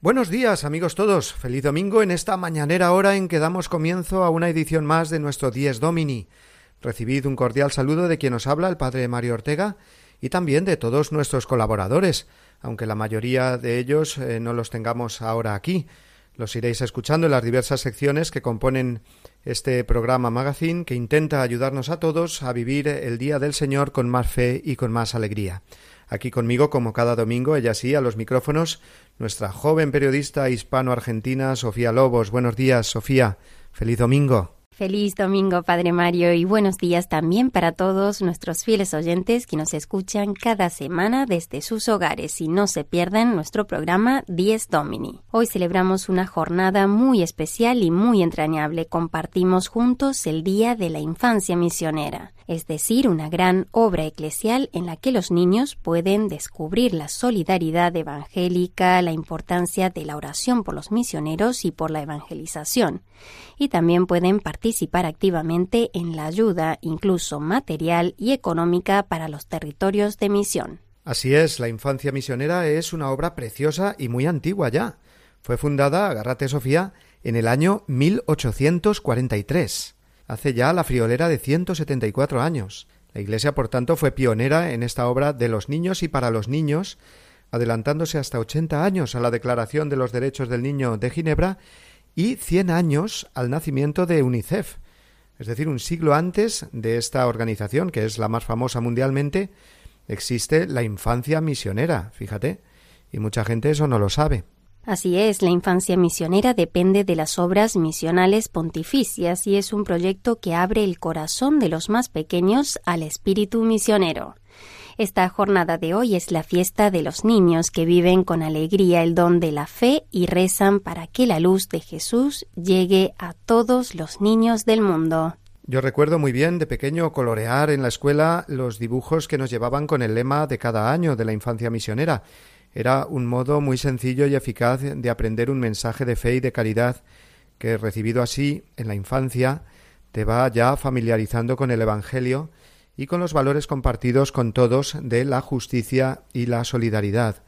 Buenos días amigos todos, feliz domingo en esta mañanera hora en que damos comienzo a una edición más de nuestro Dies Domini. Recibid un cordial saludo de quien os habla, el Padre Mario Ortega, y también de todos nuestros colaboradores, aunque la mayoría de ellos eh, no los tengamos ahora aquí. Los iréis escuchando en las diversas secciones que componen este programa Magazine que intenta ayudarnos a todos a vivir el Día del Señor con más fe y con más alegría. Aquí conmigo, como cada domingo, ella sí, a los micrófonos, nuestra joven periodista hispano-argentina, Sofía Lobos. Buenos días, Sofía. Feliz domingo. Feliz domingo, Padre Mario, y buenos días también para todos nuestros fieles oyentes que nos escuchan cada semana desde sus hogares y no se pierdan nuestro programa Dies Domini. Hoy celebramos una jornada muy especial y muy entrañable. Compartimos juntos el Día de la Infancia Misionera es decir, una gran obra eclesial en la que los niños pueden descubrir la solidaridad evangélica, la importancia de la oración por los misioneros y por la evangelización, y también pueden participar activamente en la ayuda, incluso material y económica, para los territorios de misión. Así es, la infancia misionera es una obra preciosa y muy antigua ya. Fue fundada, agárrate Sofía, en el año 1843 hace ya la friolera de 174 años. La Iglesia, por tanto, fue pionera en esta obra de los niños y para los niños, adelantándose hasta 80 años a la Declaración de los Derechos del Niño de Ginebra y 100 años al nacimiento de UNICEF, es decir, un siglo antes de esta organización, que es la más famosa mundialmente, existe la infancia misionera, fíjate, y mucha gente eso no lo sabe. Así es, la infancia misionera depende de las obras misionales pontificias y es un proyecto que abre el corazón de los más pequeños al espíritu misionero. Esta jornada de hoy es la fiesta de los niños que viven con alegría el don de la fe y rezan para que la luz de Jesús llegue a todos los niños del mundo. Yo recuerdo muy bien de pequeño colorear en la escuela los dibujos que nos llevaban con el lema de cada año de la infancia misionera era un modo muy sencillo y eficaz de aprender un mensaje de fe y de caridad que, recibido así en la infancia, te va ya familiarizando con el Evangelio y con los valores compartidos con todos de la justicia y la solidaridad.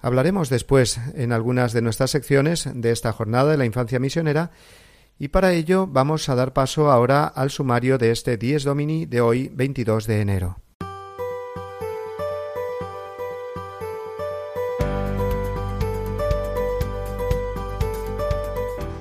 Hablaremos después en algunas de nuestras secciones de esta jornada de la infancia misionera y para ello vamos a dar paso ahora al sumario de este Dies Domini de hoy 22 de enero.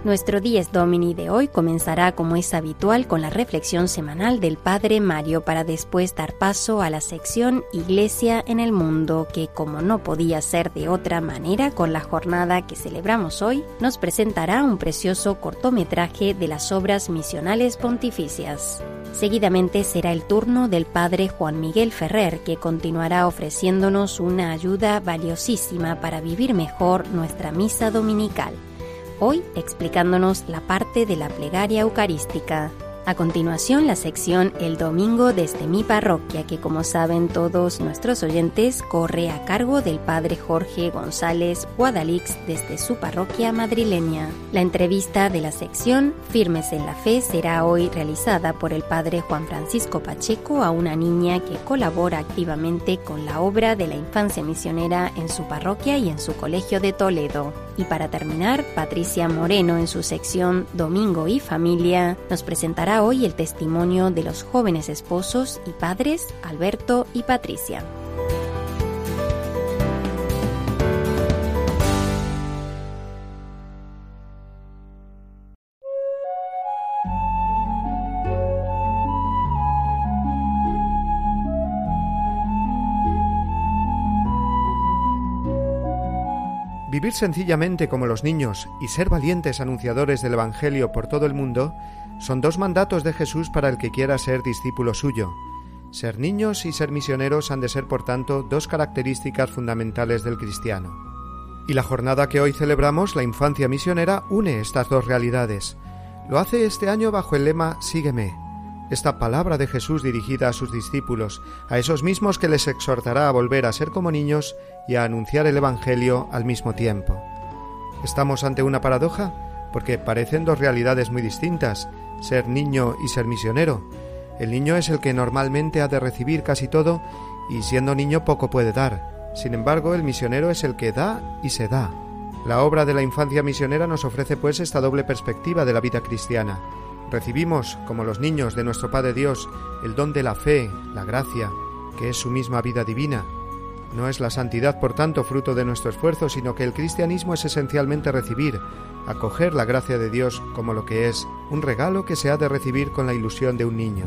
Nuestro Dies Domini de hoy comenzará como es habitual con la reflexión semanal del Padre Mario para después dar paso a la sección Iglesia en el Mundo que como no podía ser de otra manera con la jornada que celebramos hoy, nos presentará un precioso cortometraje de las obras misionales pontificias. Seguidamente será el turno del Padre Juan Miguel Ferrer que continuará ofreciéndonos una ayuda valiosísima para vivir mejor nuestra misa dominical hoy explicándonos la parte de la plegaria eucarística. A continuación, la sección El Domingo desde mi parroquia, que como saben todos nuestros oyentes, corre a cargo del Padre Jorge González Guadalix desde su parroquia madrileña. La entrevista de la sección Firmes en la Fe será hoy realizada por el Padre Juan Francisco Pacheco a una niña que colabora activamente con la obra de la infancia misionera en su parroquia y en su colegio de Toledo. Y para terminar, Patricia Moreno en su sección Domingo y Familia nos presentará hoy el testimonio de los jóvenes esposos y padres Alberto y Patricia. Vivir sencillamente como los niños y ser valientes anunciadores del Evangelio por todo el mundo son dos mandatos de Jesús para el que quiera ser discípulo suyo. Ser niños y ser misioneros han de ser, por tanto, dos características fundamentales del cristiano. Y la jornada que hoy celebramos, la infancia misionera, une estas dos realidades. Lo hace este año bajo el lema Sígueme, esta palabra de Jesús dirigida a sus discípulos, a esos mismos que les exhortará a volver a ser como niños y a anunciar el Evangelio al mismo tiempo. ¿Estamos ante una paradoja? Porque parecen dos realidades muy distintas, ser niño y ser misionero. El niño es el que normalmente ha de recibir casi todo y siendo niño poco puede dar. Sin embargo, el misionero es el que da y se da. La obra de la infancia misionera nos ofrece pues esta doble perspectiva de la vida cristiana. Recibimos, como los niños de nuestro Padre Dios, el don de la fe, la gracia, que es su misma vida divina. No es la santidad, por tanto, fruto de nuestro esfuerzo, sino que el cristianismo es esencialmente recibir, acoger la gracia de Dios como lo que es, un regalo que se ha de recibir con la ilusión de un niño.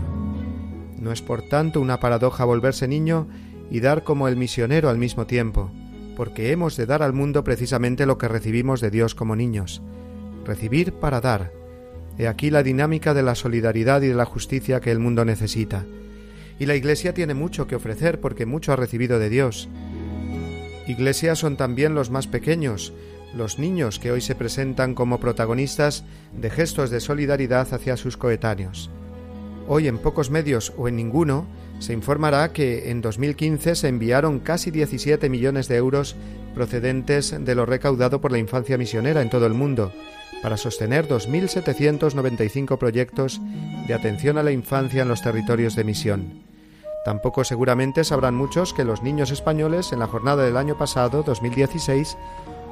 No es, por tanto, una paradoja volverse niño y dar como el misionero al mismo tiempo, porque hemos de dar al mundo precisamente lo que recibimos de Dios como niños. Recibir para dar, He aquí la dinámica de la solidaridad y de la justicia que el mundo necesita. Y la Iglesia tiene mucho que ofrecer porque mucho ha recibido de Dios. Iglesias son también los más pequeños, los niños que hoy se presentan como protagonistas de gestos de solidaridad hacia sus coetáneos. Hoy en pocos medios o en ninguno se informará que en 2015 se enviaron casi 17 millones de euros procedentes de lo recaudado por la infancia misionera en todo el mundo, para sostener 2.795 proyectos de atención a la infancia en los territorios de misión. Tampoco seguramente sabrán muchos que los niños españoles en la jornada del año pasado, 2016,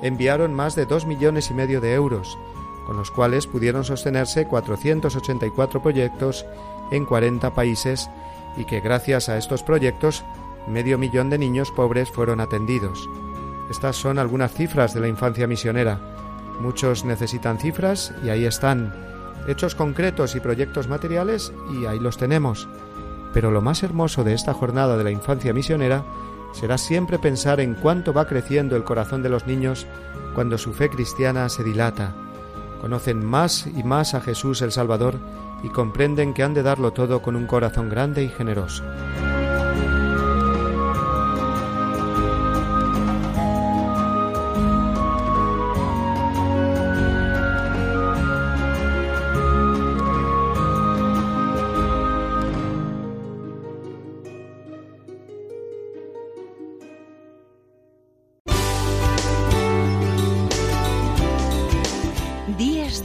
enviaron más de 2 millones y medio de euros, con los cuales pudieron sostenerse 484 proyectos en 40 países y que gracias a estos proyectos medio millón de niños pobres fueron atendidos. Estas son algunas cifras de la infancia misionera Muchos necesitan cifras y ahí están. Hechos concretos y proyectos materiales y ahí los tenemos. Pero lo más hermoso de esta jornada de la infancia misionera será siempre pensar en cuánto va creciendo el corazón de los niños cuando su fe cristiana se dilata. Conocen más y más a Jesús el Salvador y comprenden que han de darlo todo con un corazón grande y generoso.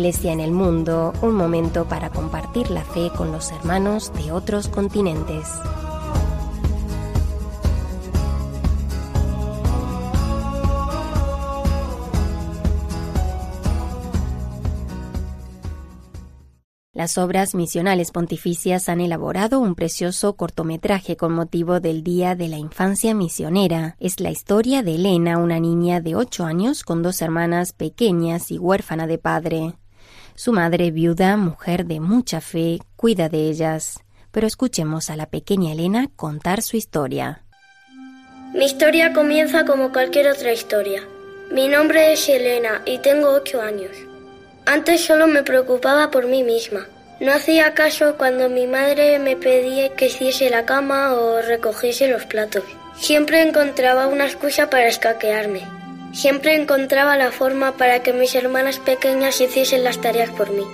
Iglesia en el mundo, un momento para compartir la fe con los hermanos de otros continentes. Las obras misionales pontificias han elaborado un precioso cortometraje con motivo del Día de la Infancia Misionera. Es la historia de Elena, una niña de ocho años con dos hermanas pequeñas y huérfana de padre. Su madre, viuda, mujer de mucha fe, cuida de ellas. Pero escuchemos a la pequeña Elena contar su historia. Mi historia comienza como cualquier otra historia. Mi nombre es Elena y tengo ocho años. Antes solo me preocupaba por mí misma. No hacía caso cuando mi madre me pedía que hiciese la cama o recogiese los platos. Siempre encontraba una excusa para escaquearme. Siempre encontraba la forma para que mis hermanas pequeñas hiciesen las tareas por mí.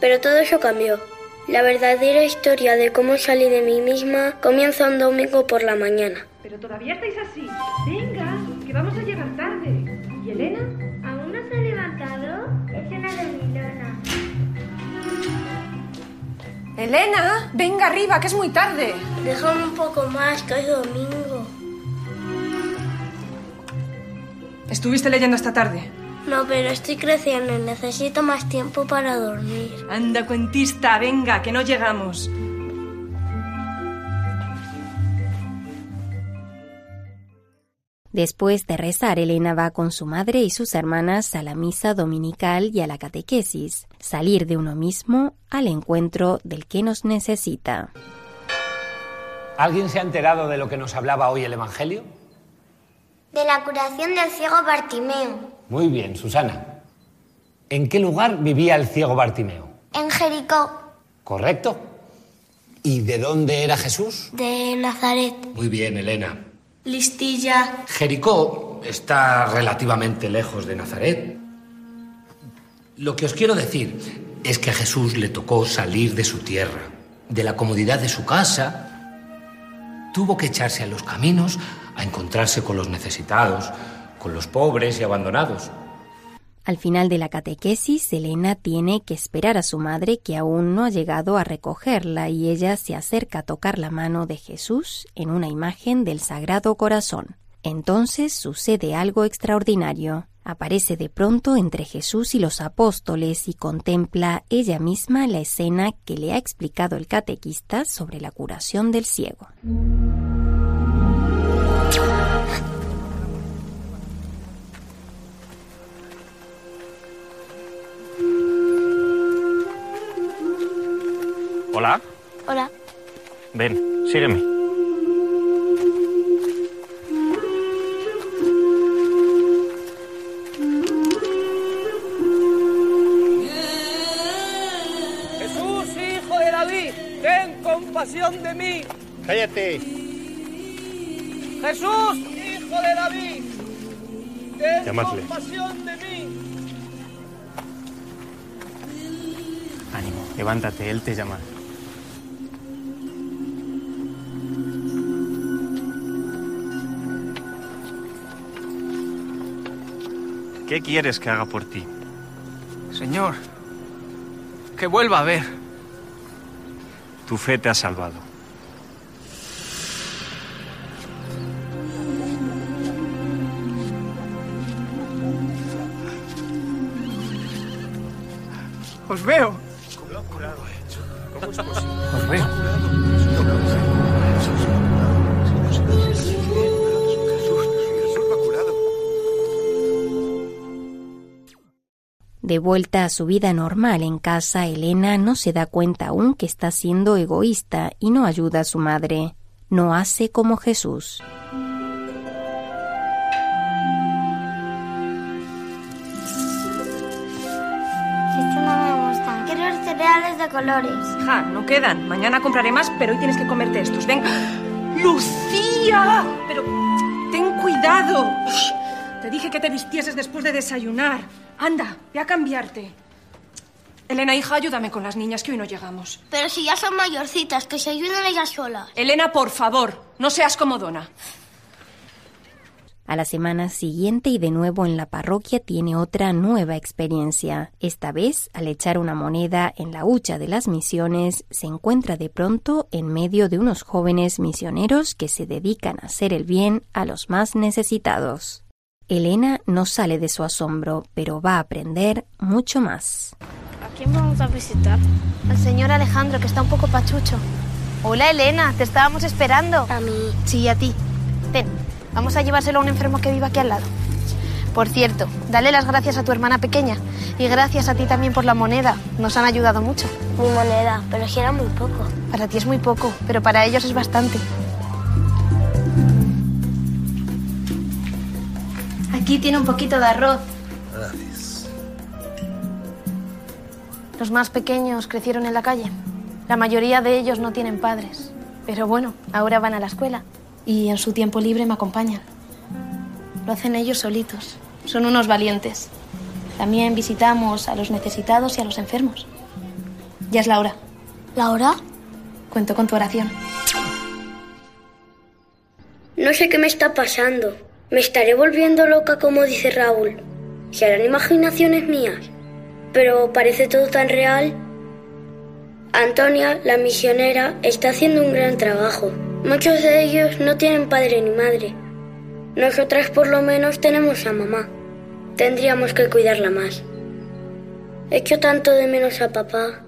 Pero todo eso cambió. La verdadera historia de cómo salí de mí misma comienza un domingo por la mañana. Pero todavía estáis así. Venga, que vamos a llegar tarde. ¿Y Elena? ¿Aún no se ha levantado? Es una dormilona. Elena, venga arriba, que es muy tarde. Déjame un poco más, que es domingo. ¿Estuviste leyendo esta tarde? No, pero estoy creciendo y necesito más tiempo para dormir. Anda, cuentista, venga, que no llegamos. Después de rezar, Elena va con su madre y sus hermanas a la misa dominical y a la catequesis, salir de uno mismo al encuentro del que nos necesita. ¿Alguien se ha enterado de lo que nos hablaba hoy el Evangelio? De la curación del ciego Bartimeo. Muy bien, Susana. ¿En qué lugar vivía el ciego Bartimeo? En Jericó. ¿Correcto? ¿Y de dónde era Jesús? De Nazaret. Muy bien, Elena. Listilla. Jericó está relativamente lejos de Nazaret. Lo que os quiero decir es que a Jesús le tocó salir de su tierra, de la comodidad de su casa. Tuvo que echarse a los caminos a encontrarse con los necesitados, con los pobres y abandonados. Al final de la catequesis, Elena tiene que esperar a su madre que aún no ha llegado a recogerla y ella se acerca a tocar la mano de Jesús en una imagen del Sagrado Corazón. Entonces sucede algo extraordinario. Aparece de pronto entre Jesús y los apóstoles y contempla ella misma la escena que le ha explicado el catequista sobre la curación del ciego. Ven, sígueme. Jesús, hijo de David, ten compasión de mí. Cállate. Jesús, hijo de David, ten Llamadle. compasión de mí. Ánimo, levántate, él te llama. ¿Qué quieres que haga por ti? Señor, que vuelva a ver. Tu fe te ha salvado. Os veo. Vuelta a su vida normal en casa, Elena no se da cuenta aún que está siendo egoísta y no ayuda a su madre. No hace como Jesús. Esto no me gusta. Quiero cereales de colores. Ja, no quedan. Mañana compraré más, pero hoy tienes que comerte estos. Venga. ¡Lucía! Pero ten cuidado. Te dije que te vistieses después de desayunar. Anda, ve a cambiarte. Elena, hija, ayúdame con las niñas que hoy no llegamos. Pero si ya son mayorcitas, que se ayuden ellas solas. Elena, por favor, no seas comodona. A la semana siguiente y de nuevo en la parroquia tiene otra nueva experiencia. Esta vez, al echar una moneda en la hucha de las misiones, se encuentra de pronto en medio de unos jóvenes misioneros que se dedican a hacer el bien a los más necesitados. Elena no sale de su asombro, pero va a aprender mucho más. ¿A quién vamos a visitar? Al señor Alejandro, que está un poco pachucho. Hola, Elena, te estábamos esperando. A mí. Sí, a ti. Ten, vamos a llevárselo a un enfermo que vive aquí al lado. Por cierto, dale las gracias a tu hermana pequeña y gracias a ti también por la moneda. Nos han ayudado mucho. Mi moneda, pero si era muy poco. Para ti es muy poco, pero para ellos es bastante. Aquí tiene un poquito de arroz. Gracias. Los más pequeños crecieron en la calle. La mayoría de ellos no tienen padres. Pero bueno, ahora van a la escuela y en su tiempo libre me acompañan. Lo hacen ellos solitos. Son unos valientes. También visitamos a los necesitados y a los enfermos. Ya es la hora. ¿La hora? Cuento con tu oración. No sé qué me está pasando. Me estaré volviendo loca como dice Raúl. ¿Serán imaginaciones mías? Pero parece todo tan real. Antonia, la misionera, está haciendo un gran trabajo. Muchos de ellos no tienen padre ni madre. Nosotras por lo menos tenemos a mamá. tendríamos que cuidarla más. Echo tanto de menos a papá.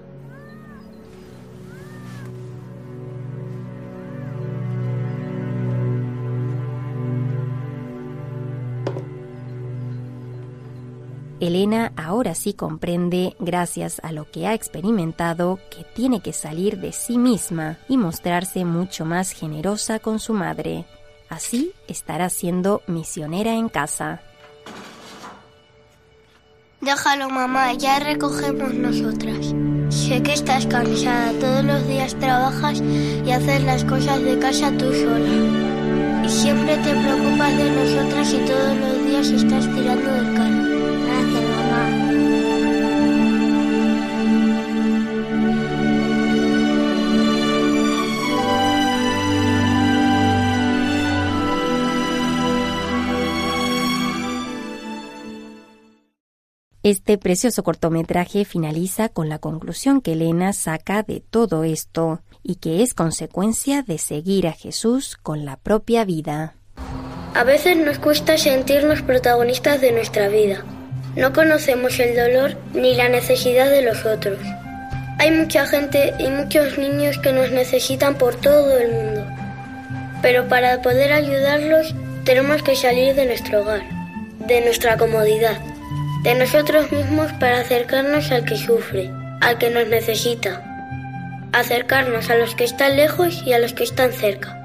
Elena ahora sí comprende, gracias a lo que ha experimentado, que tiene que salir de sí misma y mostrarse mucho más generosa con su madre. Así estará siendo misionera en casa. Déjalo, mamá, ya recogemos nosotras. Sé que estás cansada, todos los días trabajas y haces las cosas de casa tú sola. Y siempre te preocupas de nosotras y todos los días estás tirando del carro. Este precioso cortometraje finaliza con la conclusión que Elena saca de todo esto y que es consecuencia de seguir a Jesús con la propia vida. A veces nos cuesta sentirnos protagonistas de nuestra vida. No conocemos el dolor ni la necesidad de los otros. Hay mucha gente y muchos niños que nos necesitan por todo el mundo. Pero para poder ayudarlos tenemos que salir de nuestro hogar, de nuestra comodidad de nosotros mismos para acercarnos al que sufre, al que nos necesita, acercarnos a los que están lejos y a los que están cerca.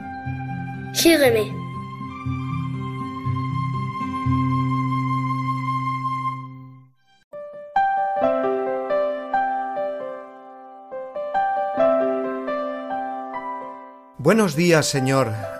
Sígueme. Buenos días, Señor.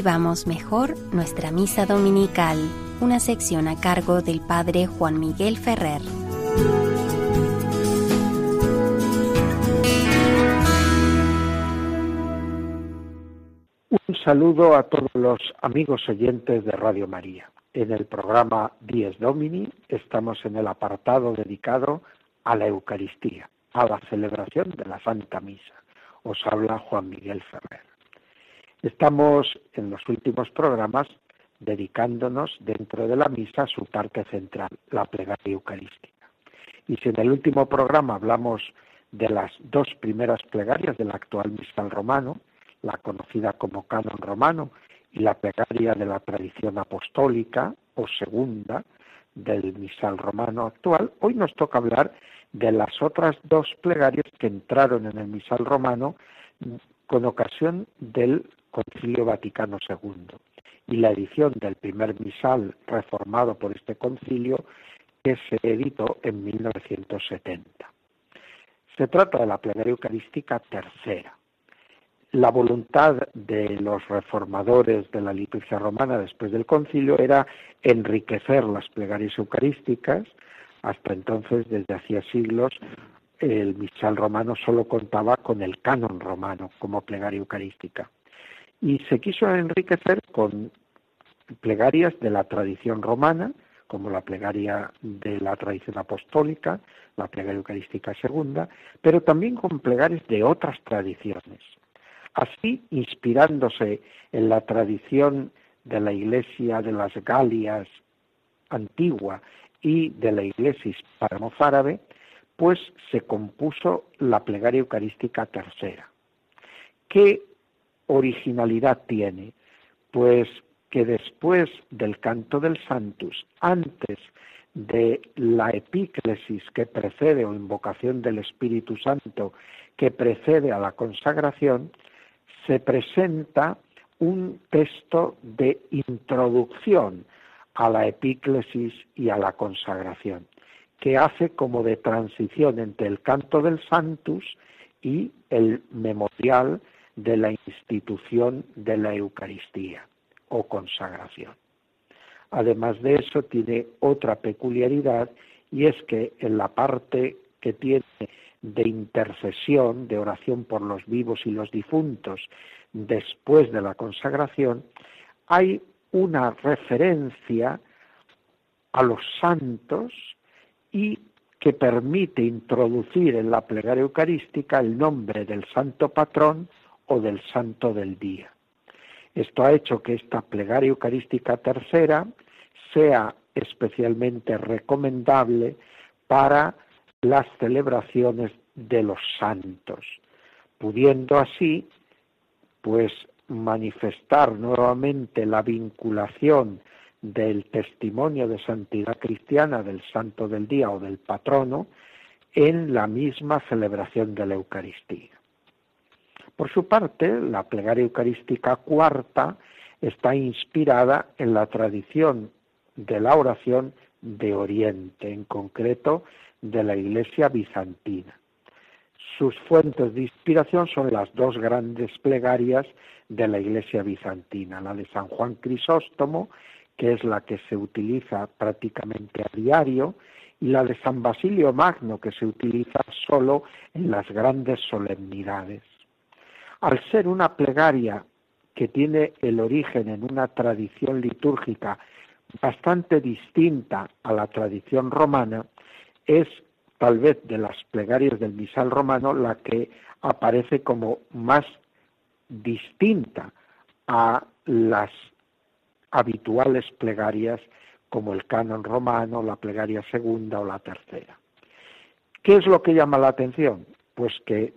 Vivamos mejor nuestra misa dominical, una sección a cargo del Padre Juan Miguel Ferrer. Un saludo a todos los amigos oyentes de Radio María. En el programa Dies Domini estamos en el apartado dedicado a la Eucaristía, a la celebración de la Santa Misa. Os habla Juan Miguel Ferrer. Estamos en los últimos programas dedicándonos dentro de la misa a su parte central, la plegaria eucarística. Y si en el último programa hablamos de las dos primeras plegarias del actual misal romano, la conocida como canon romano y la plegaria de la tradición apostólica o segunda del misal romano actual, hoy nos toca hablar de las otras dos plegarias que entraron en el misal romano con ocasión del Concilio Vaticano II y la edición del primer misal reformado por este concilio que se editó en 1970. Se trata de la plegaria eucarística tercera. La voluntad de los reformadores de la liturgia romana después del concilio era enriquecer las plegarias eucarísticas. Hasta entonces, desde hacía siglos, el misal romano solo contaba con el canon romano como plegaria eucarística y se quiso enriquecer con plegarias de la tradición romana, como la plegaria de la tradición apostólica, la plegaria eucarística segunda, pero también con plegarias de otras tradiciones. Así, inspirándose en la tradición de la iglesia de las Galias antigua y de la iglesia hispano-árabe, pues se compuso la plegaria eucarística tercera. ¿Qué originalidad tiene? Pues que después del canto del Santus, antes de la epíclesis que precede o invocación del Espíritu Santo que precede a la consagración, se presenta un texto de introducción a la epíclesis y a la consagración, que hace como de transición entre el canto del Santus y el memorial de la institución de la Eucaristía o consagración. Además de eso, tiene otra peculiaridad y es que en la parte que tiene de intercesión, de oración por los vivos y los difuntos después de la consagración, hay una referencia a los santos y que permite introducir en la plegaria eucarística el nombre del santo patrón o del santo del día. Esto ha hecho que esta plegaria eucarística tercera sea especialmente recomendable para las celebraciones de los santos, pudiendo así pues manifestar nuevamente la vinculación del testimonio de santidad cristiana del santo del día o del patrono en la misma celebración de la Eucaristía. Por su parte, la plegaria eucarística cuarta está inspirada en la tradición de la oración de Oriente, en concreto de la Iglesia bizantina. Sus fuentes de inspiración son las dos grandes plegarias de la Iglesia bizantina, la de San Juan Crisóstomo, que es la que se utiliza prácticamente a diario, y la de San Basilio Magno, que se utiliza solo en las grandes solemnidades. Al ser una plegaria que tiene el origen en una tradición litúrgica bastante distinta a la tradición romana, es tal vez de las plegarias del misal romano la que aparece como más distinta a las habituales plegarias como el canon romano, la plegaria segunda o la tercera. ¿Qué es lo que llama la atención? Pues que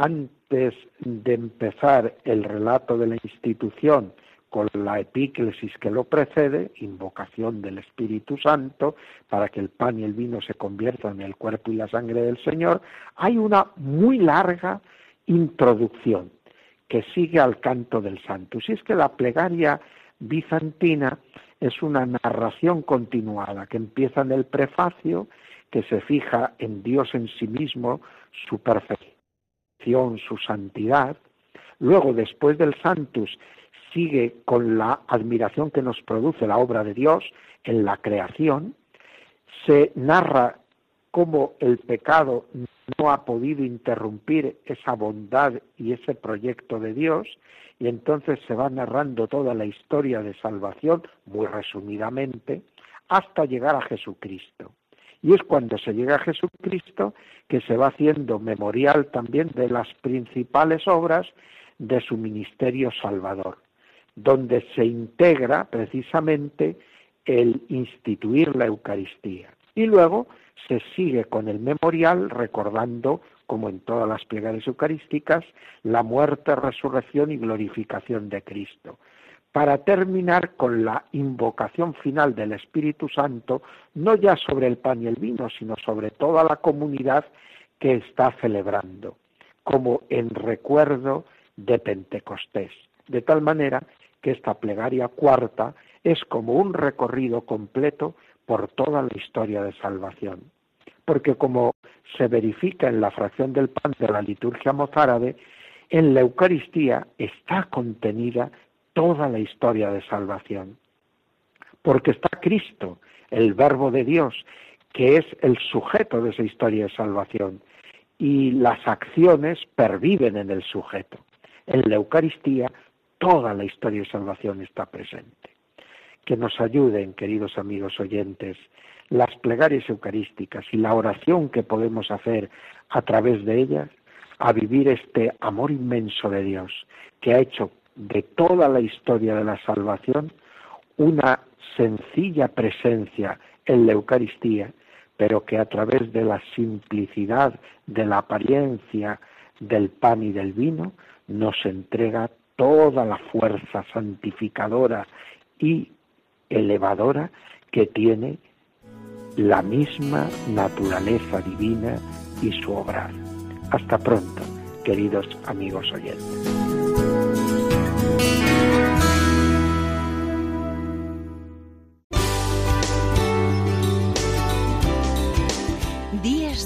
antes de empezar el relato de la institución con la epíclesis que lo precede, invocación del Espíritu Santo, para que el pan y el vino se conviertan en el cuerpo y la sangre del Señor, hay una muy larga introducción que sigue al canto del santo. Si es que la plegaria bizantina es una narración continuada que empieza en el prefacio, que se fija en Dios en sí mismo, su perfección, su santidad. Luego, después del Santus, sigue con la admiración que nos produce la obra de Dios en la creación, se narra cómo el pecado no ha podido interrumpir esa bondad y ese proyecto de Dios, y entonces se va narrando toda la historia de salvación, muy resumidamente, hasta llegar a Jesucristo. Y es cuando se llega a Jesucristo que se va haciendo memorial también de las principales obras de su ministerio salvador donde se integra precisamente el instituir la Eucaristía. Y luego se sigue con el memorial recordando, como en todas las plegarias eucarísticas, la muerte, resurrección y glorificación de Cristo, para terminar con la invocación final del Espíritu Santo, no ya sobre el pan y el vino, sino sobre toda la comunidad que está celebrando, como en recuerdo de Pentecostés. De tal manera que esta plegaria cuarta es como un recorrido completo por toda la historia de salvación. Porque como se verifica en la fracción del pan de la liturgia mozárabe, en la Eucaristía está contenida toda la historia de salvación. Porque está Cristo, el Verbo de Dios, que es el sujeto de esa historia de salvación, y las acciones perviven en el sujeto. En la Eucaristía toda la historia de salvación está presente. Que nos ayuden, queridos amigos oyentes, las plegarias eucarísticas y la oración que podemos hacer a través de ellas a vivir este amor inmenso de Dios que ha hecho de toda la historia de la salvación una sencilla presencia en la Eucaristía pero que a través de la simplicidad, de la apariencia del pan y del vino, nos entrega toda la fuerza santificadora y elevadora que tiene la misma naturaleza divina y su obrar. Hasta pronto, queridos amigos oyentes.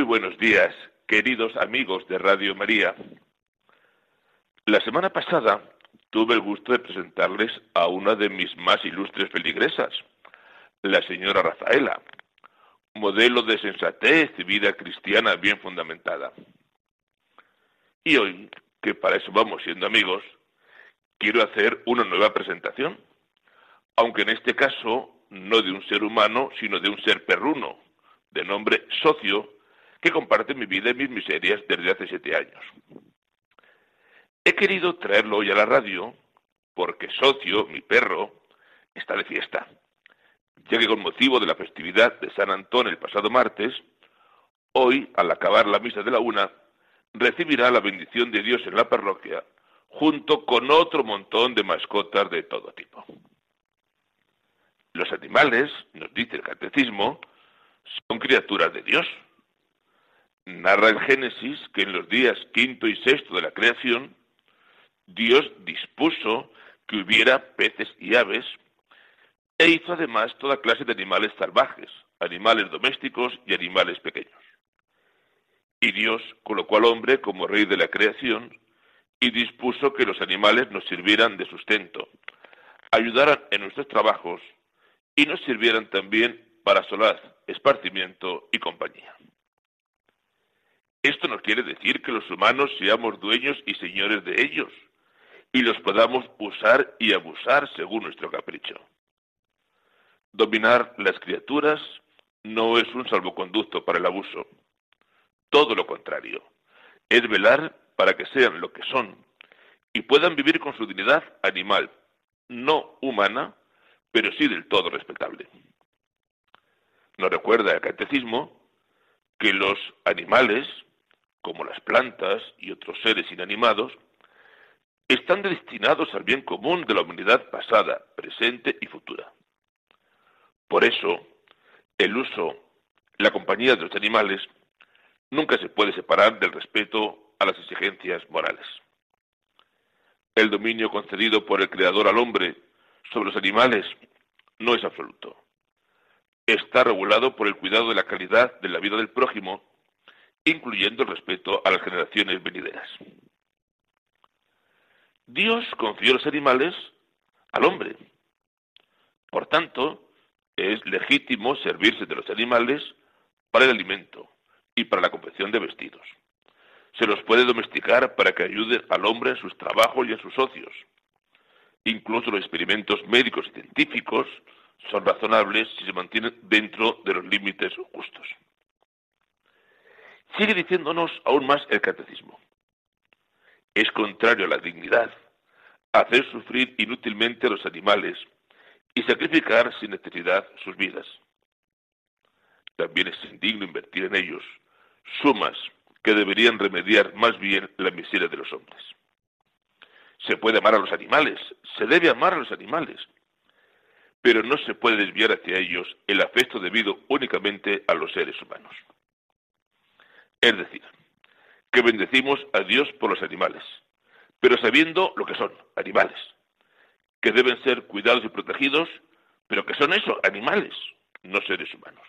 Muy buenos días, queridos amigos de Radio María. La semana pasada tuve el gusto de presentarles a una de mis más ilustres feligresas, la señora Rafaela, modelo de sensatez y vida cristiana bien fundamentada. Y hoy, que para eso vamos siendo amigos, quiero hacer una nueva presentación, aunque en este caso no de un ser humano, sino de un ser perruno, de nombre socio, que comparte mi vida y mis miserias desde hace siete años. He querido traerlo hoy a la radio porque Socio, mi perro, está de fiesta, ya que con motivo de la festividad de San Antón el pasado martes, hoy, al acabar la misa de la una, recibirá la bendición de Dios en la parroquia, junto con otro montón de mascotas de todo tipo. Los animales, nos dice el catecismo, son criaturas de Dios. Narra el Génesis que en los días quinto y sexto de la creación, Dios dispuso que hubiera peces y aves, e hizo además toda clase de animales salvajes, animales domésticos y animales pequeños. Y Dios colocó al hombre como rey de la creación y dispuso que los animales nos sirvieran de sustento, ayudaran en nuestros trabajos y nos sirvieran también para solaz, esparcimiento y compañía. Esto no quiere decir que los humanos seamos dueños y señores de ellos y los podamos usar y abusar según nuestro capricho. Dominar las criaturas no es un salvoconducto para el abuso todo lo contrario. Es velar para que sean lo que son y puedan vivir con su dignidad animal, no humana, pero sí del todo respetable. Nos recuerda el catecismo que los animales, como las plantas y otros seres inanimados, están destinados al bien común de la humanidad pasada, presente y futura. Por eso, el uso, la compañía de los animales nunca se puede separar del respeto a las exigencias morales. El dominio concedido por el Creador al hombre sobre los animales no es absoluto. Está regulado por el cuidado de la calidad de la vida del prójimo, incluyendo el respeto a las generaciones venideras. Dios confió los animales al hombre. Por tanto, es legítimo servirse de los animales para el alimento, y para la confección de vestidos. Se los puede domesticar para que ayuden al hombre en sus trabajos y en sus ocios. Incluso los experimentos médicos y científicos son razonables si se mantienen dentro de los límites justos. Sigue diciéndonos aún más el catecismo. Es contrario a la dignidad hacer sufrir inútilmente a los animales y sacrificar sin necesidad sus vidas. También es indigno invertir en ellos sumas que deberían remediar más bien la miseria de los hombres. Se puede amar a los animales, se debe amar a los animales, pero no se puede desviar hacia ellos el afecto debido únicamente a los seres humanos. Es decir, que bendecimos a Dios por los animales, pero sabiendo lo que son, animales, que deben ser cuidados y protegidos, pero que son eso, animales, no seres humanos.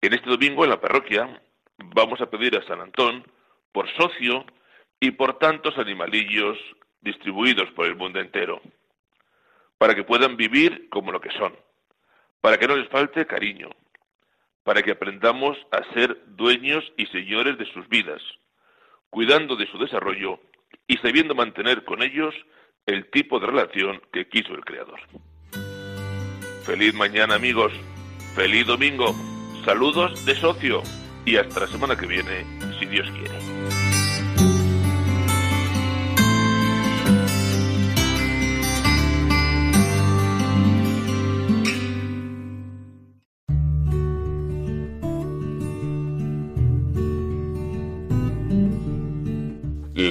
En este domingo en la parroquia vamos a pedir a San Antón por socio y por tantos animalillos distribuidos por el mundo entero, para que puedan vivir como lo que son, para que no les falte cariño, para que aprendamos a ser dueños y señores de sus vidas, cuidando de su desarrollo y sabiendo mantener con ellos el tipo de relación que quiso el Creador. Feliz mañana amigos, feliz domingo, saludos de socio y hasta la semana que viene, si Dios quiere.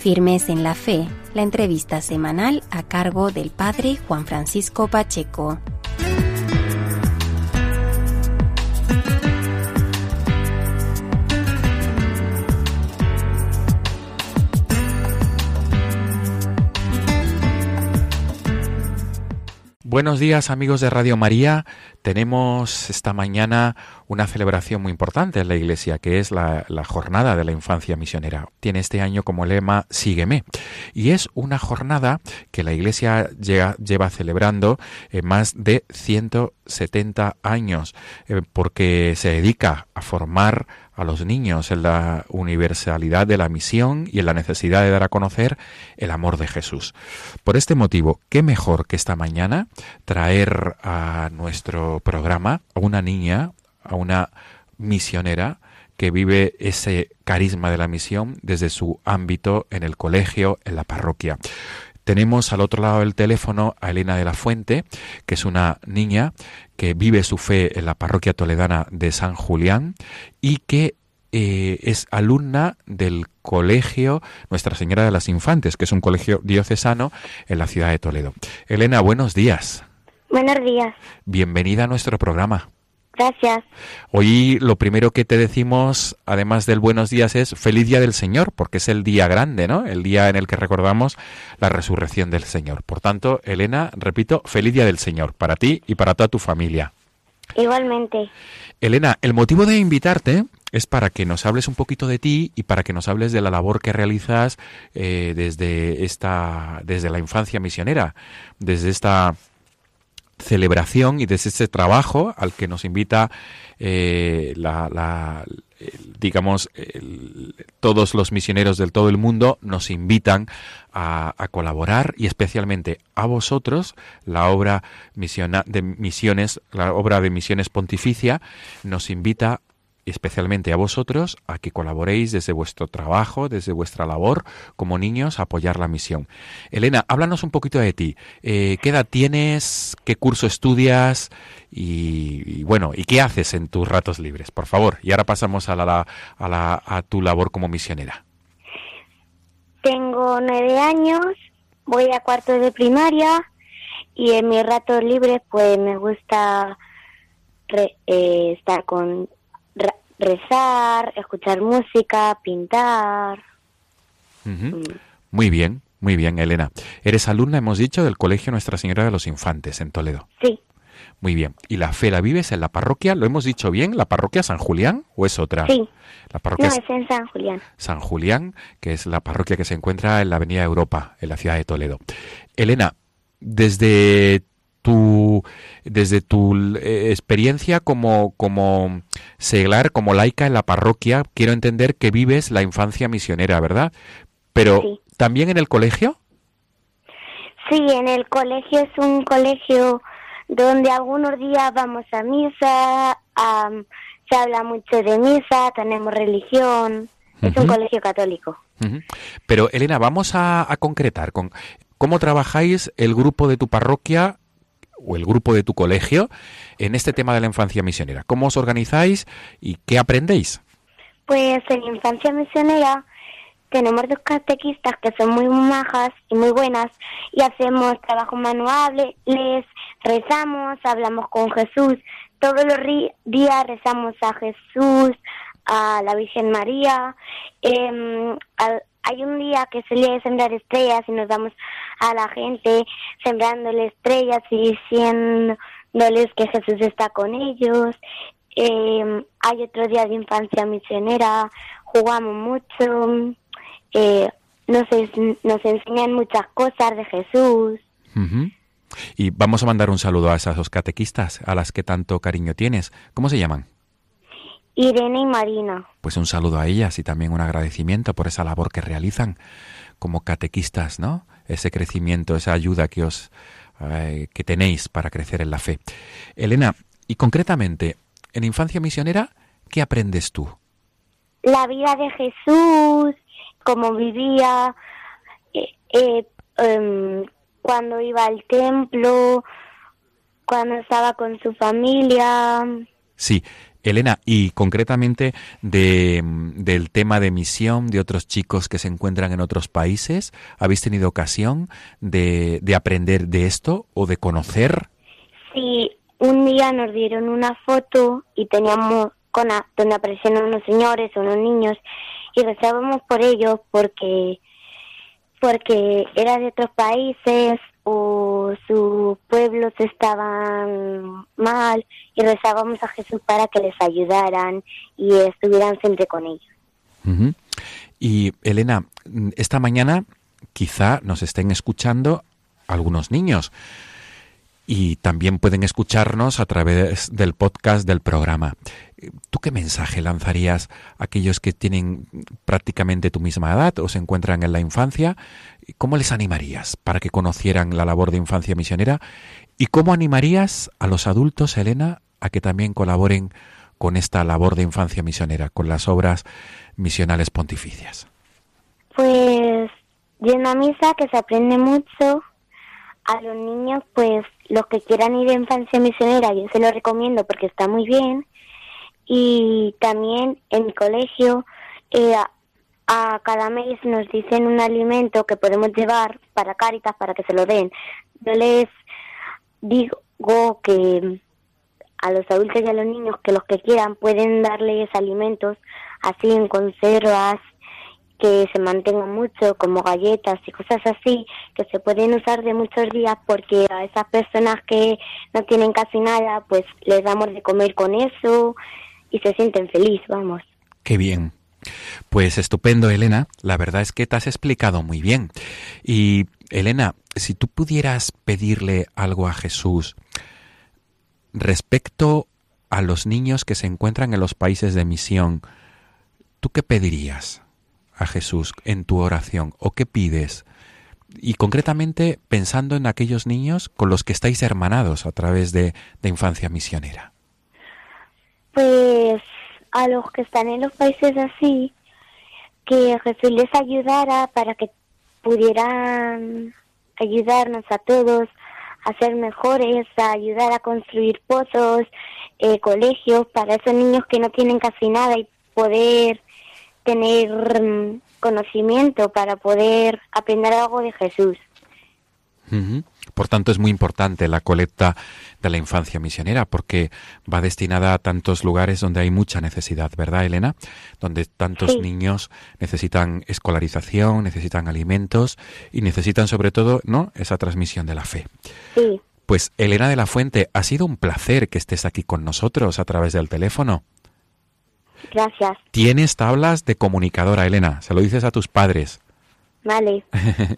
Firmes en la Fe, la entrevista semanal a cargo del Padre Juan Francisco Pacheco. Buenos días amigos de Radio María. Tenemos esta mañana una celebración muy importante en la Iglesia, que es la, Jornada de la Infancia Misionera. Tiene este año como lema Sígueme. Y es una jornada que la Iglesia lleva celebrando más de 170 años, eh, porque se dedica a formar a los niños en la universalidad de la misión y en la necesidad de dar a conocer el amor de Jesús. Por este motivo, qué mejor que esta mañana traer a nuestro programa a una niña, a una misionera, que vive ese carisma de la misión desde su ámbito en el colegio, en la parroquia. Tenemos al otro lado del teléfono a Elena de la Fuente, que es una niña que vive su fe en la parroquia toledana de San Julián y que eh, es alumna del colegio Nuestra Señora de las Infantes, que es un colegio diocesano en la ciudad de Toledo. Elena, buenos días. Buenos días. Bienvenida a nuestro programa. Gracias. Hoy lo primero que te decimos, además del buenos días, es feliz día del Señor, porque es el día grande, ¿no? El día en el que recordamos la resurrección del Señor. Por tanto, Elena, repito, feliz día del Señor para ti y para toda tu familia. Igualmente. Elena, el motivo de invitarte es para que nos hables un poquito de ti y para que nos hables de la labor que realizas eh, desde esta, desde la infancia misionera, desde esta celebración y desde ese trabajo al que nos invita eh, la, digamos todos los misioneros del todo el mundo nos invitan a, colaborar y especialmente a vosotros la obra de misiones la obra de misiones pontificia nos invita especialmente a vosotros, a que colaboréis desde vuestro trabajo, desde vuestra labor como niños, a apoyar la misión. Elena, háblanos un poquito de ti. Eh, ¿Qué edad tienes? ¿Qué curso estudias? Y, bueno, ¿y qué haces en tus ratos libres? Por favor. Y ahora pasamos a, la, a, la, a tu labor como misionera. Tengo nueve años, voy a cuarto de primaria y en mis ratos libres pues me gusta eh, estar con rezar, escuchar música, pintar. Mm. Muy bien, muy bien, Elena. Eres alumna, hemos dicho, del Colegio Nuestra Señora de los Infantes en Toledo. Sí. Muy bien. ¿Y la fe la vives en la parroquia? ¿Lo hemos dicho bien? ¿La parroquia San Julián o es otra? Sí. La parroquia no, es en San Julián. San Julián, que es la parroquia que se encuentra en la Avenida Europa, en la ciudad de Toledo. Elena, desde tu, desde tu eh, experiencia como, como seglar, como laica en la parroquia, quiero entender que vives la infancia misionera, ¿verdad? Pero, ¿también en el colegio? Sí, en el colegio es un colegio donde algunos días vamos a misa, se habla mucho de misa, tenemos religión, es un colegio católico. Pero Elena, vamos a, a concretar con cómo trabajáis el grupo de tu parroquia o el grupo de tu colegio en este tema de la infancia misionera? ¿Cómo os organizáis y qué aprendéis? Pues en infancia misionera tenemos dos catequistas que son muy majas y muy buenas y hacemos trabajo manual, les rezamos, hablamos con Jesús. Todos los días rezamos a Jesús, a la Virgen María. Eh, hay un día que se de sembrar estrellas y nos damos a la gente sembrándole estrellas y diciéndoles que Jesús está con ellos. Eh, hay otro día de infancia misionera, jugamos mucho, eh, nos, nos enseñan muchas cosas de Jesús. Y vamos a mandar un saludo a esas dos catequistas a las que tanto cariño tienes. ¿Cómo se llaman? Irene y Marina. Pues un saludo a ellas y también un agradecimiento por esa labor que realizan como catequistas, ¿no? Ese crecimiento, esa ayuda que os eh, que tenéis para crecer en la fe. Elena, y concretamente, en Infancia Misionera, ¿qué aprendes tú? La vida de Jesús, cómo vivía, eh, eh, em, cuando iba al templo, cuando estaba con su familia. Sí, Elena, y concretamente de, del tema de misión de otros chicos que se encuentran en otros países, ¿habéis tenido ocasión de, de aprender de esto o de conocer? Sí, un día nos dieron una foto y teníamos con donde aparecían unos señores, unos niños, y rezábamos por ellos porque porque era de otros países o sus pueblos estaban mal y rezábamos a Jesús para que les ayudaran y estuvieran siempre con ellos. Y Elena, esta mañana quizá nos estén escuchando algunos niños y también pueden escucharnos a través del podcast del programa. ¿Tú qué mensaje lanzarías a aquellos que tienen prácticamente tu misma edad o se encuentran en la infancia? ¿Cómo les animarías para que conocieran la labor de infancia misionera? ¿Y cómo animarías a los adultos, Elena, a que también colaboren con esta labor de infancia misionera, con las obras misionales pontificias? Pues de una misa que se aprende mucho. A los niños, pues los que quieran ir a infancia misionera, yo se lo recomiendo porque está muy bien y también en mi colegio eh, a, cada mes nos dicen un alimento que podemos llevar para Cáritas para que se lo den. Yo les digo que a los adultos y a los niños que los que quieran pueden darles alimentos así en conservas que se mantengan mucho como galletas y cosas así que se pueden usar de muchos días porque a esas personas que no tienen casi nada pues les damos de comer con eso y se sienten felices, vamos. Qué bien. Pues estupendo, Elena. La verdad es que te has explicado muy bien. Y, Elena, si tú pudieras pedirle algo a Jesús respecto a los niños que se encuentran en los países de misión, ¿tú qué pedirías a Jesús en tu oración? ¿O qué pides? Y concretamente pensando en aquellos niños con los que estáis hermanados a través de, de infancia misionera. Pues a los que están en los países así, que Jesús les ayudara para que pudieran ayudarnos a todos a ser mejores, a ayudar a construir pozos, eh, colegios para esos niños que no tienen casi nada y poder tener mm, conocimiento para poder aprender algo de Jesús. Por tanto, es muy importante la colecta de la infancia misionera porque va destinada a tantos lugares donde hay mucha necesidad, ¿verdad, Elena? Donde tantos niños necesitan escolarización, necesitan alimentos y necesitan sobre todo, ¿no?, esa transmisión de la fe. Sí. Pues Elena de la Fuente, ha sido un placer que estés aquí con nosotros a través del teléfono. Gracias. Tienes tablas de comunicadora, Elena. Se lo dices a tus padres. Vale.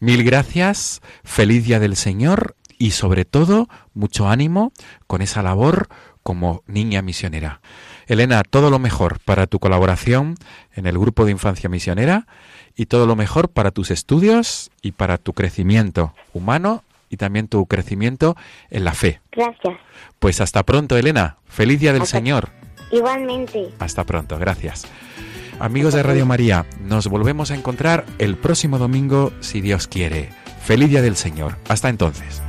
Mil gracias, feliz día del Señor y sobre todo mucho ánimo con esa labor como niña misionera. Elena, todo lo mejor para tu colaboración en el grupo de infancia misionera y todo lo mejor para tus estudios y para tu crecimiento humano y también tu crecimiento en la fe. Gracias. Pues hasta pronto, Elena. Feliz día del Señor. Igualmente. Hasta pronto, gracias. Amigos de Radio María, nos volvemos a encontrar el próximo domingo, si Dios quiere. Feliz Día del Señor. Hasta entonces.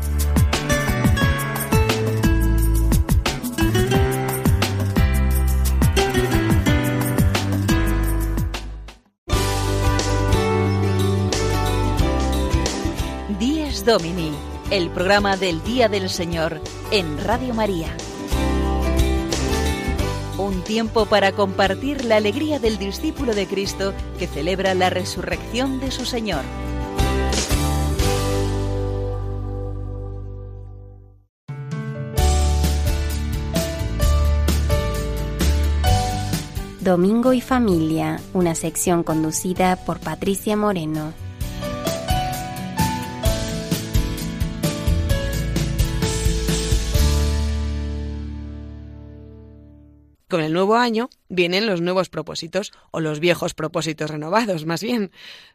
Dies Domini, el programa del Día del Señor en Radio María. Un tiempo para compartir la alegría del discípulo de Cristo que celebra la resurrección de su Señor. Domingo y Familia, una sección conducida por Patricia Moreno. Con el nuevo año vienen los nuevos propósitos, o los viejos propósitos renovados, más bien.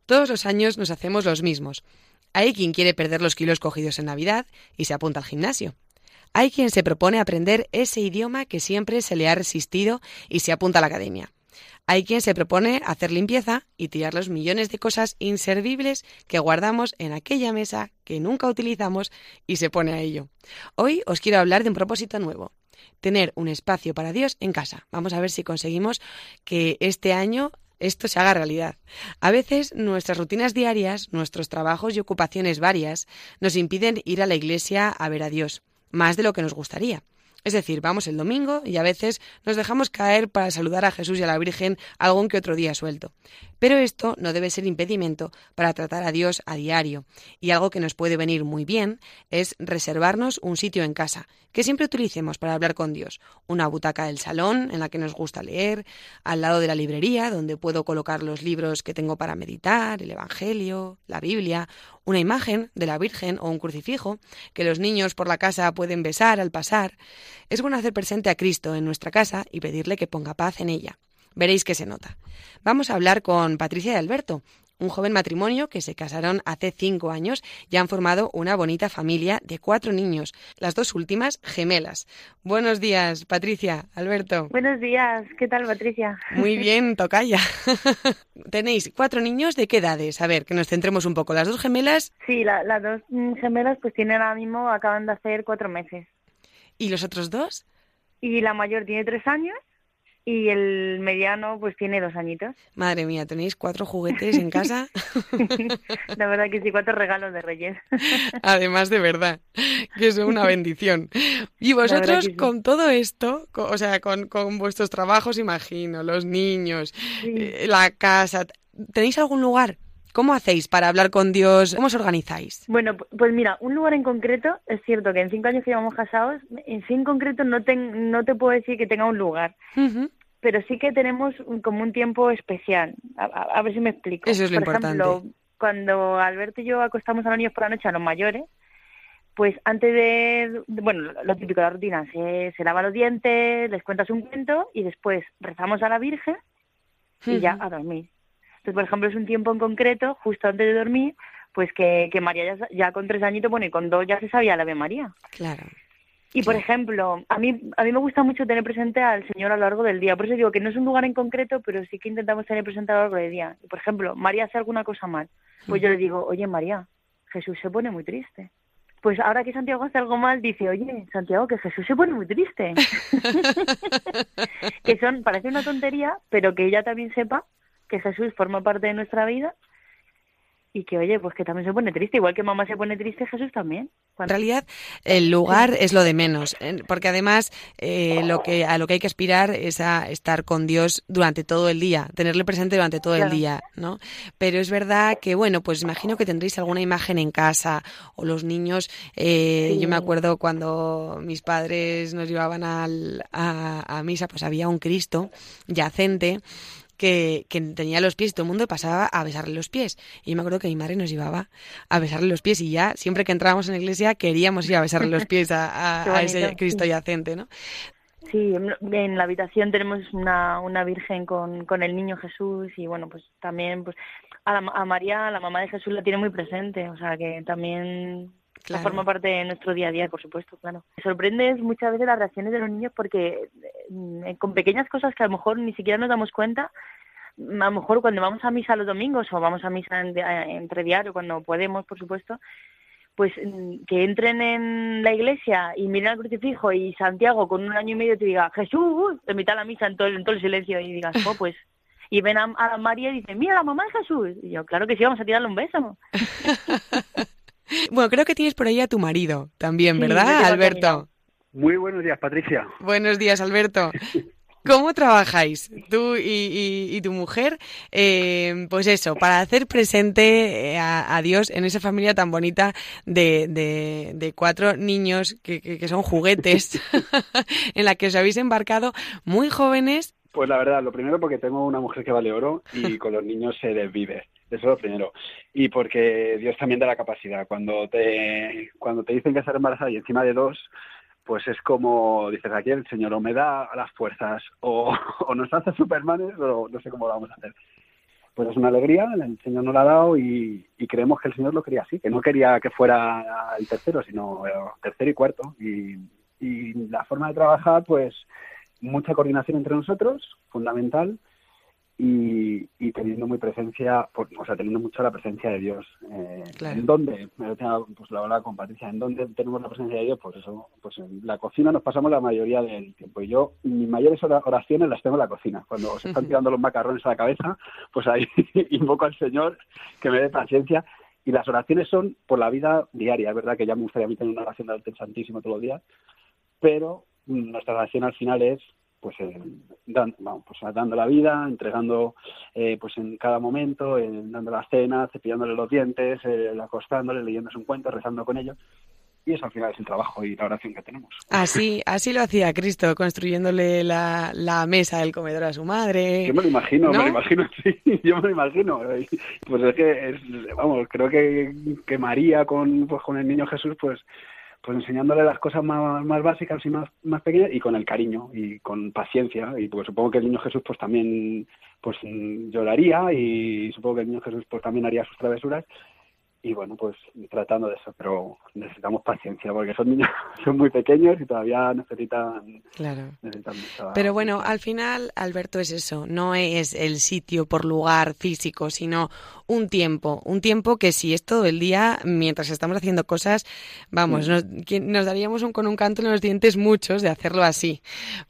Todos los años nos hacemos los mismos. Hay quien quiere perder los kilos cogidos en Navidad y se apunta al gimnasio. Hay quien se propone aprender ese idioma que siempre se le ha resistido y se apunta a la academia. Hay quien se propone hacer limpieza y tirar los millones de cosas inservibles que guardamos en aquella mesa que nunca utilizamos y se pone a ello. Hoy os quiero hablar de un propósito nuevo, tener un espacio para Dios en casa. Vamos a ver si conseguimos que este año esto se haga realidad. A veces nuestras rutinas diarias, nuestros trabajos y ocupaciones varias nos impiden ir a la iglesia a ver a Dios más de lo que nos gustaría. Es decir, vamos el domingo y a veces nos dejamos caer para saludar a Jesús y a la Virgen algún que otro día suelto. Pero esto no debe ser impedimento para tratar a Dios a diario. Y algo que nos puede venir muy bien es reservarnos un sitio en casa, que siempre utilicemos para hablar con Dios. Una butaca del salón en la que nos gusta leer, al lado de la librería donde puedo colocar los libros que tengo para meditar, el Evangelio, la Biblia, una imagen de la Virgen o un crucifijo que los niños por la casa pueden besar al pasar. Es bueno hacer presente a Cristo en nuestra casa y pedirle que ponga paz en ella. Veréis que se nota. Vamos a hablar con Patricia y Alberto, un joven matrimonio que se casaron hace cinco años y han formado una bonita familia de cuatro niños, las dos últimas gemelas. Buenos días, Patricia, Alberto. Buenos días, ¿qué tal, Patricia? Muy bien, tocaya. Tenéis cuatro niños de qué edades? A ver, que nos centremos un poco. ¿Las dos gemelas? Sí, las dos gemelas pues tienen ahora mismo, acaban de hacer cuatro meses. ¿Y los otros dos? Y la mayor tiene tres años y el mediano pues tiene dos añitos. Madre mía, tenéis cuatro juguetes en casa. la verdad que sí, cuatro regalos de Reyes. Además de verdad, que es una bendición. Y vosotros con todo esto, o sea, con, con, vuestros trabajos, imagino, los niños, eh, la casa, ¿tenéis algún lugar? ¿Cómo hacéis para hablar con Dios? ¿Cómo os organizáis? Bueno, pues mira, un lugar en concreto, es cierto que en cinco años que llevamos casados, en sí en concreto no te, no te puedo decir que tenga un lugar pero sí que tenemos como un tiempo especial. A, ver si me explico. Eso es lo por ejemplo, cuando Alberto y yo acostamos a los niños por la noche, a los mayores, pues antes de, bueno, lo típico de la rutina, se, se lava los dientes, les cuentas un cuento y después rezamos a la Virgen y ya a dormir. Entonces, por ejemplo, es un tiempo en concreto, justo antes de dormir, pues que, que María ya, ya con tres añitos, bueno, y con dos ya se sabía la Ave María. Claro. Y por ejemplo, a mí, a mí me gusta mucho tener presente al Señor a lo largo del día. Por eso digo que no es un lugar en concreto, pero sí que intentamos tener presente a lo largo del día. Y por ejemplo, María hace alguna cosa mal. Pues yo le digo, oye María, Jesús se pone muy triste. Pues ahora que Santiago hace algo mal, dice, oye, Santiago, que Jesús se pone muy triste. que son, parece una tontería, pero que ella también sepa que Jesús forma parte de nuestra vida y que oye, pues que también se pone triste, igual que mamá se pone triste, Jesús también. En realidad, el lugar es lo de menos, porque además eh, lo que a lo que hay que aspirar es a estar con Dios durante todo el día, tenerle presente durante todo el día, ¿no? Pero es verdad que bueno, pues imagino que tendréis alguna imagen en casa o los niños. Eh, yo me acuerdo cuando mis padres nos llevaban al, a, a misa, pues había un Cristo yacente que, tenía los pies y todo el mundo pasaba a besarle los pies. Y yo me acuerdo que mi madre nos llevaba a besarle los pies y ya siempre que entrábamos en la iglesia queríamos ir a besarle los pies a, ese Cristo yacente, ¿no? Sí, en la habitación tenemos una, una virgen con, con el niño Jesús y bueno, pues también pues a, a María, la mamá de Jesús, la tiene muy presente, o sea que también forma parte de nuestro día a día, por supuesto, claro. Me sorprende muchas veces las reacciones de los niños porque eh, con pequeñas cosas que a lo mejor ni siquiera nos damos cuenta, a lo mejor cuando vamos a misa los domingos o vamos a misa en, entre diario, cuando podemos, por supuesto, pues mm, que entren en la iglesia y miren al crucifijo y Santiago con un año y medio te diga Jesús, en mitad de la misa en todo, en todo el silencio y digas, oh, pues y ven a, María y dicen, mira la mamá de Jesús. Y yo, claro que sí, vamos a tirarle un beso. Bueno, creo que tienes por ahí a tu marido también, ¿verdad, Alberto? Muy buenos días, Patricia. Buenos días, Alberto. ¿Cómo trabajáis tú y, tu mujer? Eh, pues eso, para hacer presente eh, a, Dios en esa familia tan bonita de, cuatro niños que, son juguetes, en la que os habéis embarcado muy jóvenes. Pues la verdad, lo primero porque tengo una mujer que vale oro y con los niños se desvive. Eso es lo primero. Y porque Dios también da la capacidad. Cuando te, cuando te dicen que estar embarazada y encima de dos, pues es como dices aquí el Señor o me da las fuerzas o, nos hace supermanes o no sé cómo lo vamos a hacer. Pues es una alegría, el Señor nos la ha dado y, creemos que el Señor lo quería así, que no quería que fuera el tercero, sino tercero y cuarto. Y, y la forma de trabajar, pues mucha coordinación entre nosotros, fundamental, y, y, teniendo muy presencia, o sea, teniendo mucho la presencia de Dios. Eh, ¿En dónde? Pues la verdad con Patricia, ¿en dónde tenemos la presencia de Dios? Pues eso, pues en la cocina nos pasamos la mayoría del tiempo. Y yo, mis mayores oraciones las tengo en la cocina. Cuando se están tirando los macarrones a la cabeza, pues ahí invoco al Señor que me dé paciencia. Y las oraciones son por la vida diaria. Es verdad que ya me gustaría a mí tener una oración del Santísimo todos los días, pero nuestra oración al final es pues, eh, pues dando la vida, entregando eh, pues en cada momento, dando la cena, cepillándole los dientes, eh, acostándole, leyéndose un cuento, rezando con ellos. Y eso al final es el trabajo y la oración que tenemos. Así, así lo hacía Cristo, construyéndole la, la mesa del comedor a su madre. Yo me lo imagino, me lo imagino, sí, yo me lo imagino. Pues es que, es, vamos, creo que, que María con, pues, con el niño Jesús, pues pues enseñándole las cosas más, más básicas y más, más pequeñas y con el cariño y con paciencia. Y pues supongo que el niño Jesús pues también pues lloraría y supongo que el niño Jesús pues también haría sus travesuras. Y bueno, pues tratando de eso, pero necesitamos paciencia porque son niños, son muy pequeños y todavía necesitan, claro. necesitan Pero bueno, al final, Alberto, es eso, no es el sitio por lugar físico, sino un tiempo, un tiempo que si es todo el día, mientras estamos haciendo cosas, vamos, nos, nos daríamos un, con un canto en los dientes muchos de hacerlo así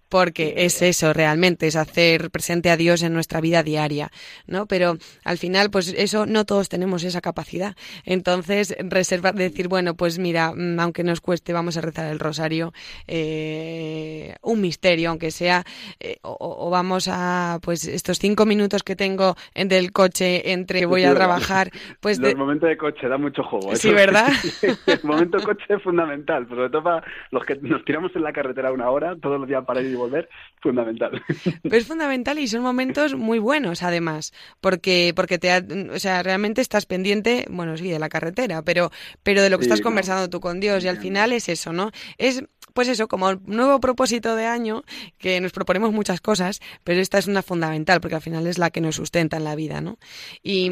porque es eso realmente, es hacer presente a Dios en nuestra vida diaria, ¿no? Pero al final, pues eso, no todos tenemos esa capacidad. Entonces, reservar, decir, bueno, pues mira, mm, aunque nos cueste, vamos a rezar el rosario, eh, un misterio, aunque sea, eh, o, vamos a, pues estos cinco minutos que tengo en del coche entre voy a trabajar, pues... El momento de coche da mucho juego. Sí, ¿verdad? el momento de coche es fundamental, sobre todo para los que nos tiramos en la carretera una hora, todos los días para ir volver, fundamental. es fundamental y son momentos muy buenos, además, porque porque te, o sea, realmente estás pendiente, bueno, sí, de la carretera, pero pero de lo que estás conversando tú con Dios y al final es eso, ¿no? Es pues eso, como nuevo propósito de año, que nos proponemos muchas cosas, pero esta es una fundamental, porque al final es la que nos sustenta en la vida, ¿no? Y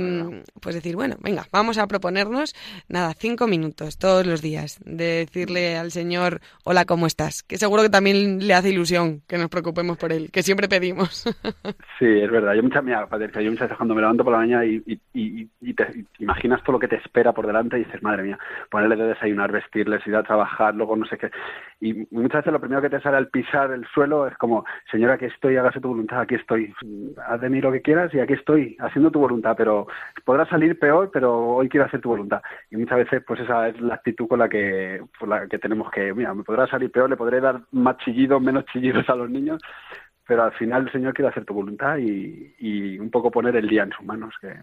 pues decir, bueno, venga, vamos a proponernos, nada, cinco minutos todos los días, de decirle al Señor, hola, ¿cómo estás? Que seguro que también le hace ilusión que nos preocupemos por Él, que siempre pedimos. Sí, es verdad. Yo muchas, mira, Patricia, yo muchas veces cuando me levanto por la mañana y, y, te, imaginas todo lo que te espera por delante y dices, madre mía, ponerle de desayunar, vestirles, ir a trabajar, luego no sé qué. Y muchas veces lo primero que te sale al pisar el suelo es como, Señor, aquí estoy, hágase tu voluntad, aquí estoy. Haz de mí lo que quieras y aquí estoy, haciendo tu voluntad, pero podrá salir peor, pero hoy quiero hacer tu voluntad. Y muchas veces, pues esa es la actitud con la que, con la que tenemos que, mira, me podrá salir peor, le podré dar más chillidos, menos chillidos a los niños, pero al final el Señor quiere hacer tu voluntad y, y un poco poner el día en sus manos, que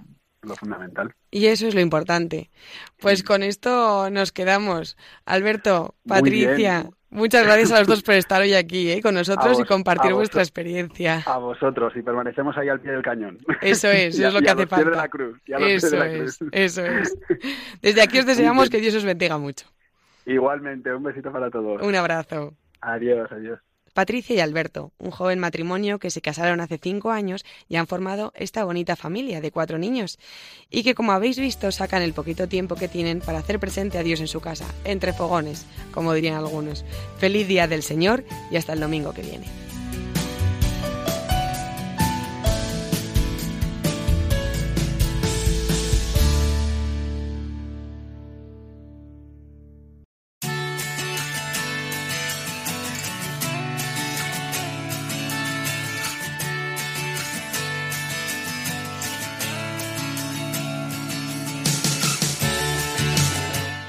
lo fundamental. Y eso es lo importante. Pues con esto nos quedamos. Alberto, Patricia, Muchas gracias a los dos por estar hoy aquí ¿eh? con nosotros y compartir vuestra experiencia. A vosotros y permanecemos ahí al pie del cañón. Eso es, eso es lo que hace falta. La cruz, eso es, eso es. Desde aquí os deseamos que Dios os bendiga mucho. Igualmente, un besito para todos. Un abrazo. Adiós, adiós. Patricia y Alberto, un joven matrimonio que se casaron hace cinco años y han formado esta bonita familia de cuatro niños, y que como habéis visto sacan el poquito tiempo que tienen para hacer presente a Dios en su casa, entre fogones, como dirían algunos. Feliz día del Señor y hasta el domingo que viene.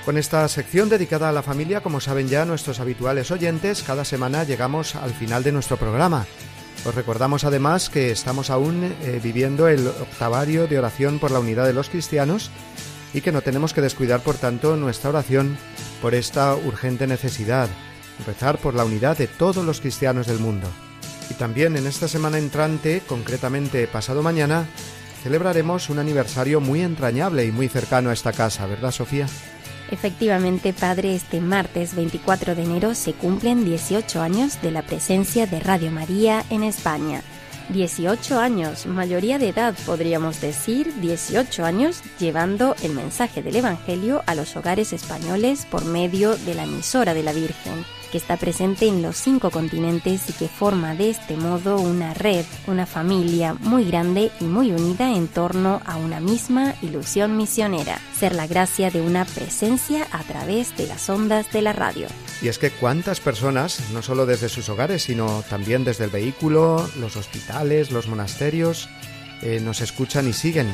Con esta sección dedicada a la familia, como saben ya nuestros habituales oyentes, cada semana llegamos al final de nuestro programa. Os recordamos además que estamos aún eh, viviendo el octavario de oración por la unidad de los cristianos y que no tenemos que descuidar, por tanto, nuestra oración por esta urgente necesidad, rezar por la unidad de todos los cristianos del mundo. Y también en esta semana entrante, concretamente pasado mañana, celebraremos un aniversario muy entrañable y muy cercano a esta casa, ¿verdad, Sofía? Efectivamente, padre, este martes 24 de enero se cumplen 18 años de la presencia de Radio María en España. 18 años, mayoría de edad podríamos decir, 18 años llevando el mensaje del Evangelio a los hogares españoles por medio de la emisora de la Virgen que está presente en los cinco continentes y que forma de este modo una red, una familia muy grande y muy unida en torno a una misma ilusión misionera, ser la gracia de una presencia a través de las ondas de la radio. Y es que cuántas personas, no solo desde sus hogares, sino también desde el vehículo, los hospitales, los monasterios, eh, nos escuchan y siguen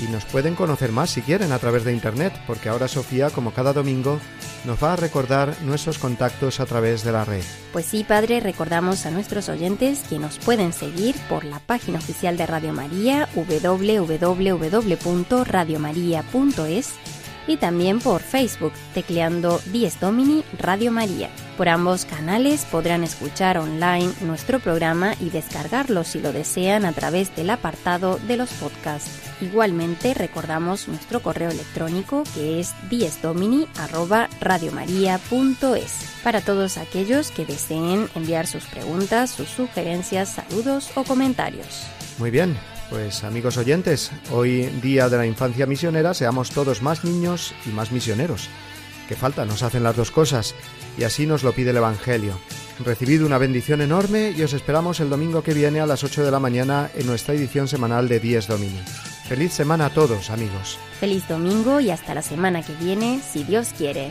y nos pueden conocer más si quieren a través de Internet, porque ahora Sofía, como cada domingo, nos va a recordar nuestros contactos a través de la red. Pues sí, padre, recordamos a nuestros oyentes que nos pueden seguir por la página oficial de Radio María, www.radiomaria.es y también por Facebook, tecleando Dies Domini Radio María. Por ambos canales podrán escuchar online nuestro programa y descargarlo si lo desean a través del apartado de los podcasts. Igualmente recordamos nuestro correo electrónico que es diesdomini@radiomaria.es para todos aquellos que deseen enviar sus preguntas, sus sugerencias, saludos o comentarios. Muy bien, pues amigos oyentes, hoy día de la infancia misionera, seamos todos más niños y más misioneros. Que falta, nos hacen las dos cosas, y así nos lo pide el Evangelio. Recibid una bendición enorme y os esperamos el domingo que viene a las 8 de la mañana en nuestra edición semanal de 10 Domini. Feliz semana a todos, amigos. Feliz domingo y hasta la semana que viene, si Dios quiere.